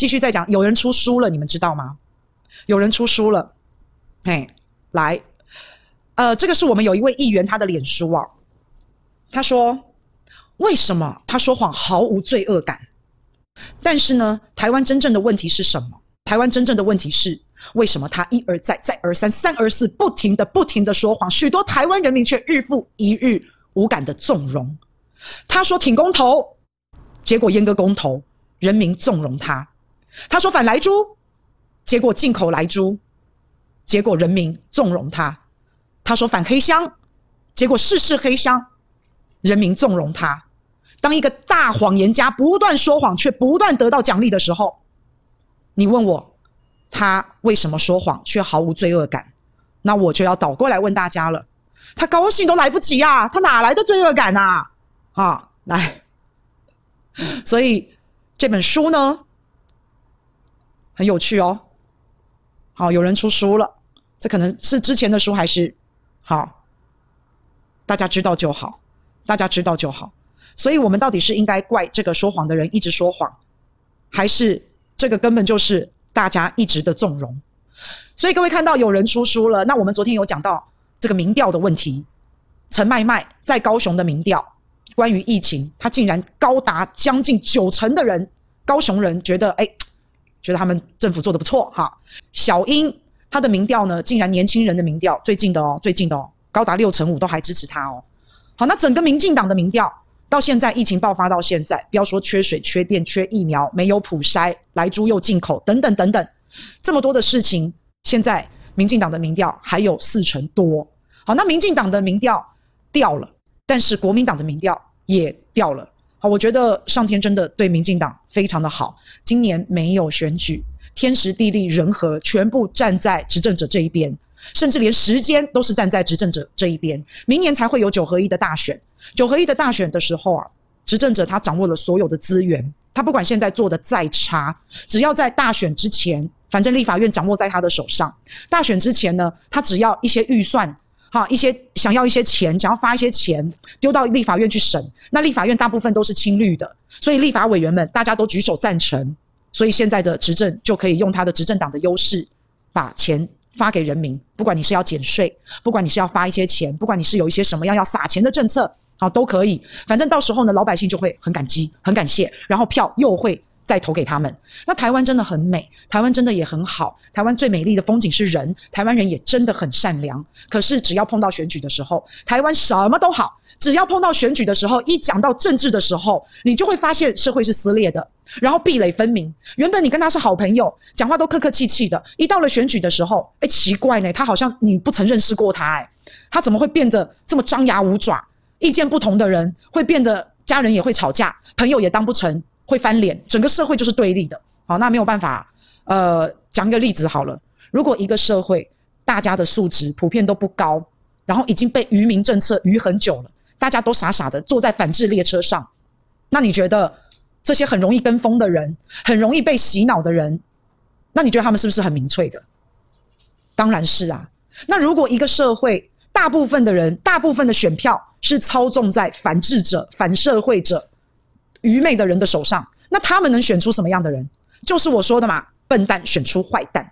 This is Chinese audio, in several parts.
继续再讲，有人出书了，你们知道吗？有人出书了，嘿，来，呃，这个是我们有一位议员他的脸书啊，他说为什么他说谎毫无罪恶感？但是呢，台湾真正的问题是什么？台湾真正的问题是为什么他一而再、再而三、三而四，不停的、不停的说谎，许多台湾人民却日复一日无感的纵容。他说挺公投，结果阉割公投，人民纵容他。他说反莱猪，结果进口莱猪，结果人民纵容他；他说反黑箱，结果事事黑箱，人民纵容他。当一个大谎言家不断说谎却不断得到奖励的时候，你问我他为什么说谎却毫无罪恶感？那我就要倒过来问大家了：他高兴都来不及啊，他哪来的罪恶感啊？啊，来，所以这本书呢？很有趣哦，好，有人出书了，这可能是之前的书还是好，大家知道就好，大家知道就好。所以，我们到底是应该怪这个说谎的人一直说谎，还是这个根本就是大家一直的纵容？所以，各位看到有人出书了，那我们昨天有讲到这个民调的问题，陈麦麦在高雄的民调，关于疫情，他竟然高达将近九成的人，高雄人觉得，哎。觉得他们政府做得不错哈，小英她的民调呢，竟然年轻人的民调最近的哦，最近的哦，高达六成五都还支持他哦。好，那整个民进党的民调到现在疫情爆发到现在，不要说缺水、缺电、缺疫苗，没有普筛，莱猪又进口，等等等等，这么多的事情，现在民进党的民调还有四成多。好，那民进党的民调掉了，但是国民党的民调也掉了。好，我觉得上天真的对民进党非常的好。今年没有选举，天时地利人和全部站在执政者这一边，甚至连时间都是站在执政者这一边。明年才会有九合一的大选，九合一的大选的时候啊，执政者他掌握了所有的资源，他不管现在做的再差，只要在大选之前，反正立法院掌握在他的手上。大选之前呢，他只要一些预算。好，一些想要一些钱，想要发一些钱，丢到立法院去审。那立法院大部分都是亲绿的，所以立法委员们大家都举手赞成，所以现在的执政就可以用他的执政党的优势，把钱发给人民。不管你是要减税，不管你是要发一些钱，不管你是有一些什么样要撒钱的政策，好，都可以。反正到时候呢，老百姓就会很感激、很感谢，然后票又会。再投给他们。那台湾真的很美，台湾真的也很好。台湾最美丽的风景是人，台湾人也真的很善良。可是只要碰到选举的时候，台湾什么都好；只要碰到选举的时候，一讲到政治的时候，你就会发现社会是撕裂的，然后壁垒分明。原本你跟他是好朋友，讲话都客客气气的，一到了选举的时候，哎，奇怪呢，他好像你不曾认识过他，哎，他怎么会变得这么张牙舞爪？意见不同的人会变得家人也会吵架，朋友也当不成。会翻脸，整个社会就是对立的。好，那没有办法。呃，讲一个例子好了。如果一个社会大家的素质普遍都不高，然后已经被愚民政策愚很久了，大家都傻傻的坐在反制列车上，那你觉得这些很容易跟风的人，很容易被洗脑的人，那你觉得他们是不是很民粹的？当然是啊。那如果一个社会大部分的人，大部分的选票是操纵在反智者、反社会者。愚昧的人的手上，那他们能选出什么样的人？就是我说的嘛，笨蛋选出坏蛋。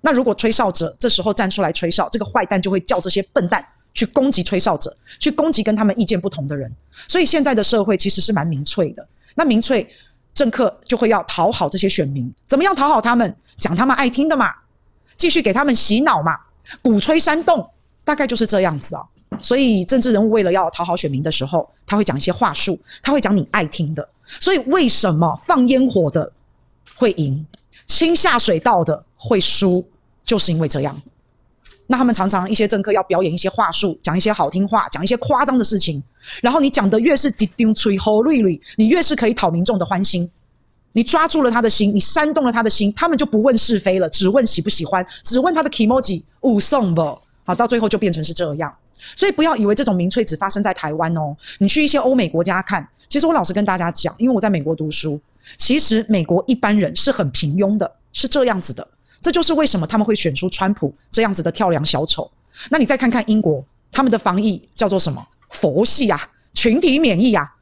那如果吹哨者这时候站出来吹哨，这个坏蛋就会叫这些笨蛋去攻击吹哨者，去攻击跟他们意见不同的人。所以现在的社会其实是蛮民粹的。那民粹政客就会要讨好这些选民，怎么样讨好他们？讲他们爱听的嘛，继续给他们洗脑嘛，鼓吹煽动，大概就是这样子啊。所以，政治人物为了要讨好选民的时候，他会讲一些话术，他会讲你爱听的。所以，为什么放烟火的会赢，清下水道的会输，就是因为这样。那他们常常一些政客要表演一些话术，讲一些好听话，讲一些夸张的事情。然后你讲的越是滴滴吹吼绿绿，你越是可以讨民众的欢心。你抓住了他的心，你煽动了他的心，他们就不问是非了，只问喜不喜欢，只问他的 kimoji 武送不？好，到最后就变成是这样。所以不要以为这种民粹只发生在台湾哦，你去一些欧美国家看，其实我老实跟大家讲，因为我在美国读书，其实美国一般人是很平庸的，是这样子的。这就是为什么他们会选出川普这样子的跳梁小丑。那你再看看英国，他们的防疫叫做什么？佛系啊，群体免疫啊，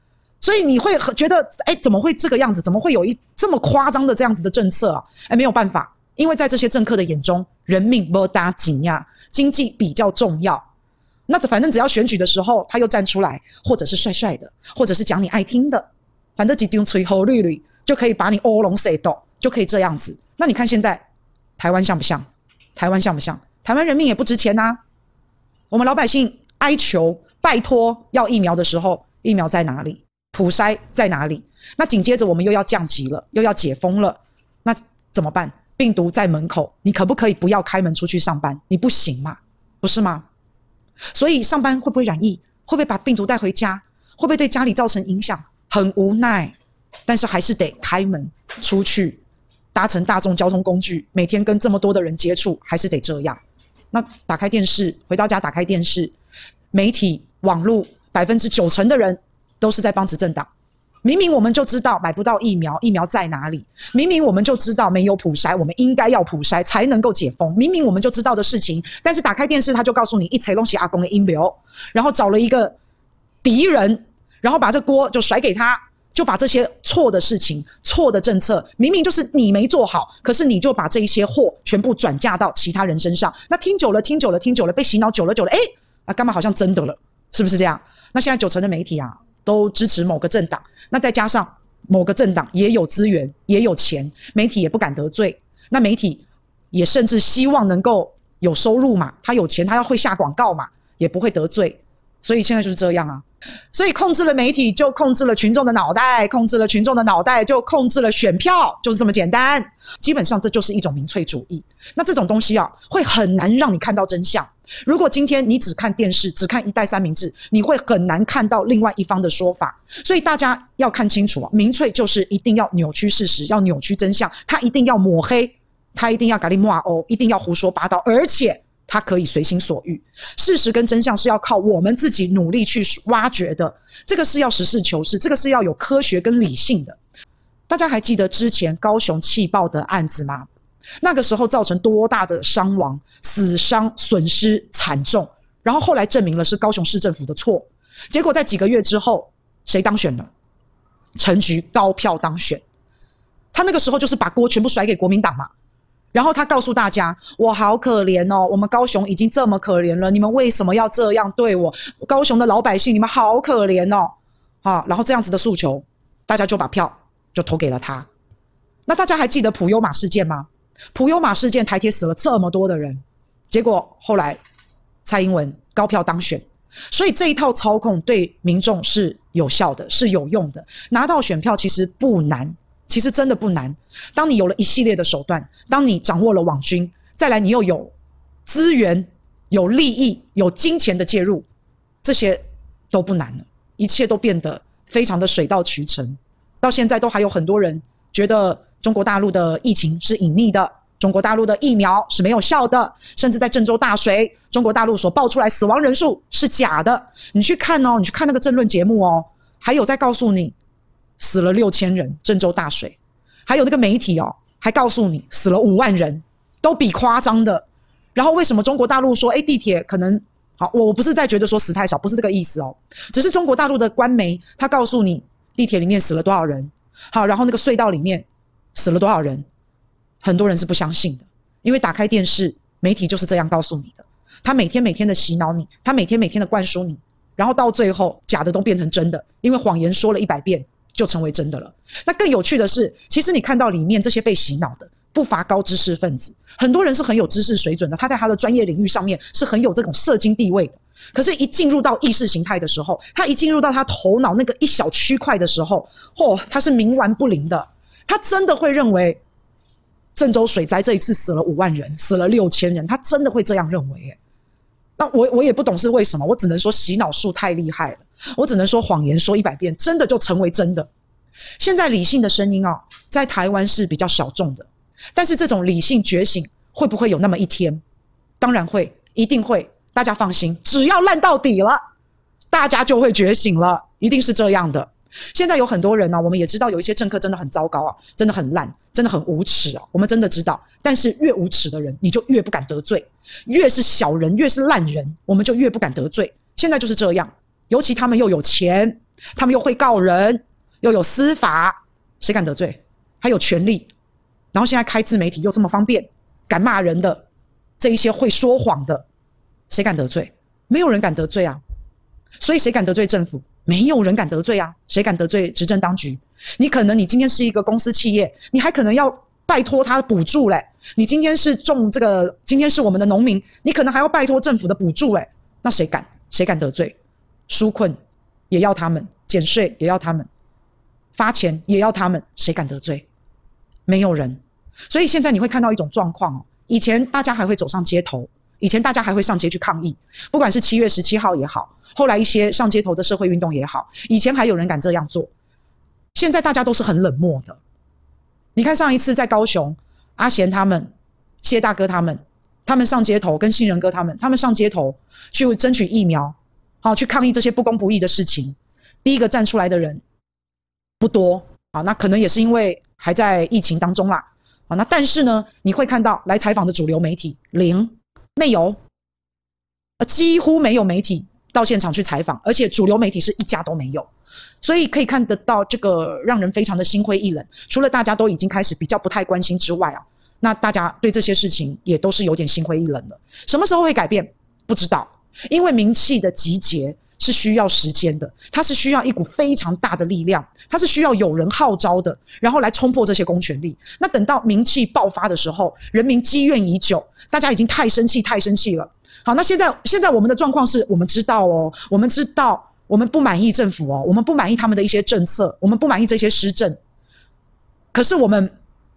所以你会觉得，哎，怎么会这个样子？怎么会有一这么夸张的这样子的政策啊？哎，没有办法，因为在这些政客的眼中，人命不打紧呀，经济比较重要。那反正只要选举的时候，他又站出来，或者是帅帅的，或者是讲你爱听的，反正几丢吹红绿绿，就可以把你乌龙塞倒，就可以这样子。那你看现在台湾像不像？台湾像不像？台湾人命也不值钱呐、我们老百姓哀求、拜托要疫苗的时候，疫苗在哪里？普筛在哪里？那紧接着我们又要降级了，又要解封了，那怎么办？病毒在门口，你可不可以不要开门出去上班？你不行嘛，不是吗？所以上班会不会染疫？会不会把病毒带回家？会不会对家里造成影响？很无奈，但是还是得开门出去，搭乘大众交通工具，每天跟这么多的人接触，还是得这样。那打开电视，回到家打开电视，媒体、网络，百分之九成的人。都是在帮执政党。明明我们就知道买不到疫苗，疫苗在哪里？明明我们就知道没有普筛，我们应该要普筛才能够解封。明明我们就知道的事情，但是打开电视他就告诉你一切东西阿公的阴谋，然后找了一个敌人，然后把这锅就甩给他，就把这些错的事情、错的政策，明明就是你没做好，可是你就把这一些货全部转嫁到其他人身上。那听久了，听久了，听久了，被洗脑久了，久了，哎，啊，干嘛好像真的了？是不是这样？那现在九成的媒体啊。都支持某个政党，那再加上某个政党也有资源，也有钱，媒体也不敢得罪。那媒体也甚至希望能够有收入嘛，他有钱，他要会下广告嘛，也不会得罪。所以现在就是这样啊。所以控制了媒体，就控制了群众的脑袋，控制了群众的脑袋，就控制了选票，就是这么简单。基本上这就是一种民粹主义。那这种东西啊，会很难让你看到真相。如果今天你只看电视，只看一代三明治，你会很难看到另外一方的说法。所以大家要看清楚啊，民粹就是一定要扭曲事实，要扭曲真相，他一定要抹黑，他一定要咖哩抹欧，一定要胡说八道，而且他可以随心所欲。事实跟真相是要靠我们自己努力去挖掘的，这个是要实事求是，这个是要有科学跟理性的。大家还记得之前高雄气爆的案子吗？那个时候造成多大的伤亡、死伤、损失惨重，然后后来证明了是高雄市政府的错，结果在几个月之后，谁当选了？陈菊高票当选，他那个时候就是把锅全部甩给国民党嘛，然后他告诉大家：“我好可怜哦，我们高雄已经这么可怜了，你们为什么要这样对我？高雄的老百姓，你们好可怜哦！”啊，然后这样子的诉求，大家就把票就投给了他。那大家还记得普悠玛事件吗？普悠玛事件，台铁死了这么多的人，结果后来蔡英文高票当选，所以这一套操控对民众是有效的，是有用的。拿到选票其实不难，其实真的不难。当你有了一系列的手段，当你掌握了网军，再来你又有资源、有利益、有金钱的介入，这些都不难了，一切都变得非常的水到渠成。到现在都还有很多人觉得。中国大陆的疫情是隐匿的，中国大陆的疫苗是没有效的，甚至在郑州大水，中国大陆所报出来死亡人数是假的。你去看哦，你去看那个政论节目哦，还有在告诉你死了六千人，郑州大水，还有那个媒体哦，还告诉你死了五万人，都比夸张的。然后为什么中国大陆说，诶，地铁可能好？我我不是在觉得说死太少，不是这个意思哦，只是中国大陆的官媒他告诉你地铁里面死了多少人，好，然后那个隧道里面。死了多少人？很多人是不相信的，因为打开电视，媒体就是这样告诉你的。他每天每天的洗脑你，他每天每天的灌输你，然后到最后假的都变成真的，因为谎言说了一百遍就成为真的了。那更有趣的是，其实你看到里面这些被洗脑的，不乏高知识分子，很多人是很有知识水准的，他在他的专业领域上面是很有这种社经地位的。可是，一进入到意识形态的时候，他一进入到他头脑那个一小区块的时候，嚯，他是冥顽不灵的。他真的会认为郑州水灾这一次死了五万人，死了六千人，他真的会这样认为？诶，那我我也不懂是为什么，我只能说洗脑术太厉害了，我只能说谎言说一百遍，真的就成为真的。现在理性的声音啊，在台湾是比较小众的，但是这种理性觉醒会不会有那么一天？当然会，一定会。大家放心，只要烂到底了，大家就会觉醒了，一定是这样的。现在有很多人呢、我们也知道有一些政客真的很糟糕啊，真的很烂，真的很无耻啊。我们真的知道，但是越无耻的人，你就越不敢得罪；越是小人，越是烂人，我们就越不敢得罪。现在就是这样，尤其他们又有钱，他们又会告人，又有司法，谁敢得罪？还有权力，然后现在开自媒体又这么方便，敢骂人的这一些会说谎的，谁敢得罪？没有人敢得罪啊！所以谁敢得罪政府？没有人敢得罪啊！谁敢得罪执政当局？你可能你今天是一个公司企业，你还可能要拜托他的补助嘞。你今天是种这个，今天是我们的农民，你可能还要拜托政府的补助嘞。那谁敢？谁敢得罪？纾困也要他们，减税也要他们，发钱也要他们，谁敢得罪？没有人。所以现在你会看到一种状况哦，以前大家还会走上街头，以前大家还会上街去抗议，不管是七月十七号也好，后来一些上街头的社会运动也好，以前还有人敢这样做。现在大家都是很冷漠的。你看上一次在高雄，阿贤他们、谢大哥他们，他们上街头跟信仁哥他们，他们上街头去争取疫苗，好去抗议这些不公不义的事情。第一个站出来的人不多啊，那可能也是因为还在疫情当中啦。啊，那但是呢，你会看到来采访的主流媒体零没有，呃，几乎没有媒体到现场去采访，而且主流媒体是一家都没有。所以可以看得到，这个让人非常的心灰意冷。除了大家都已经开始比较不太关心之外啊，那大家对这些事情也都是有点心灰意冷的。什么时候会改变？不知道，因为名气的集结是需要时间的，它是需要一股非常大的力量，它是需要有人号召的，然后来冲破这些公权力。那等到名气爆发的时候，人民积怨已久，大家已经太生气，太生气了。好，那现在现在我们的状况是我们知道哦，我们知道。我们不满意政府哦，我们不满意他们的一些政策，我们不满意这些施政。可是我们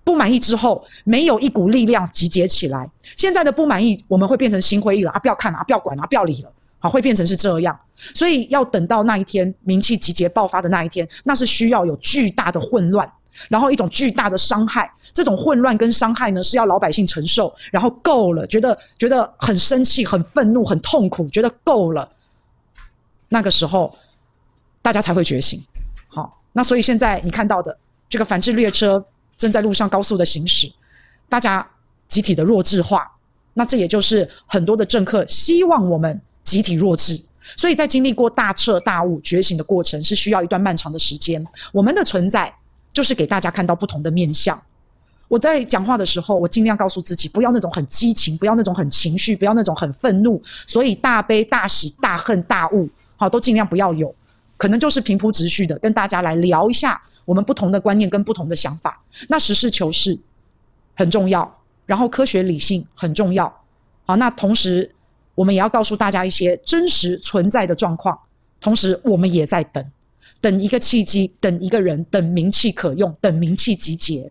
不满意之后，没有一股力量集结起来。现在的不满意，我们会变成心灰意冷啊！不要看啊，不要管啊，不要理了，好，会变成是这样。所以要等到那一天名气集结爆发的那一天，那是需要有巨大的混乱，然后一种巨大的伤害。这种混乱跟伤害呢，是要老百姓承受，然后够了，觉得觉得很生气、很愤怒、很痛苦，觉得够了。那个时候，大家才会觉醒。好，那所以现在你看到的这个反制列车正在路上高速的行驶，大家集体的弱智化，那这也就是很多的政客希望我们集体弱智。所以在经历过大彻大悟觉醒的过程，是需要一段漫长的时间。我们的存在就是给大家看到不同的面相。我在讲话的时候，我尽量告诉自己，不要那种很激情，不要那种很情绪，不要那种很愤怒。所以大悲大喜大恨大悟。好，都尽量不要有，可能就是平铺直叙的跟大家来聊一下我们不同的观念跟不同的想法。那实事求是很重要，然后科学理性很重要。好，那同时我们也要告诉大家一些真实存在的状况。同时，我们也在等，等一个契机，等一个人，等名气可用，等名气集结。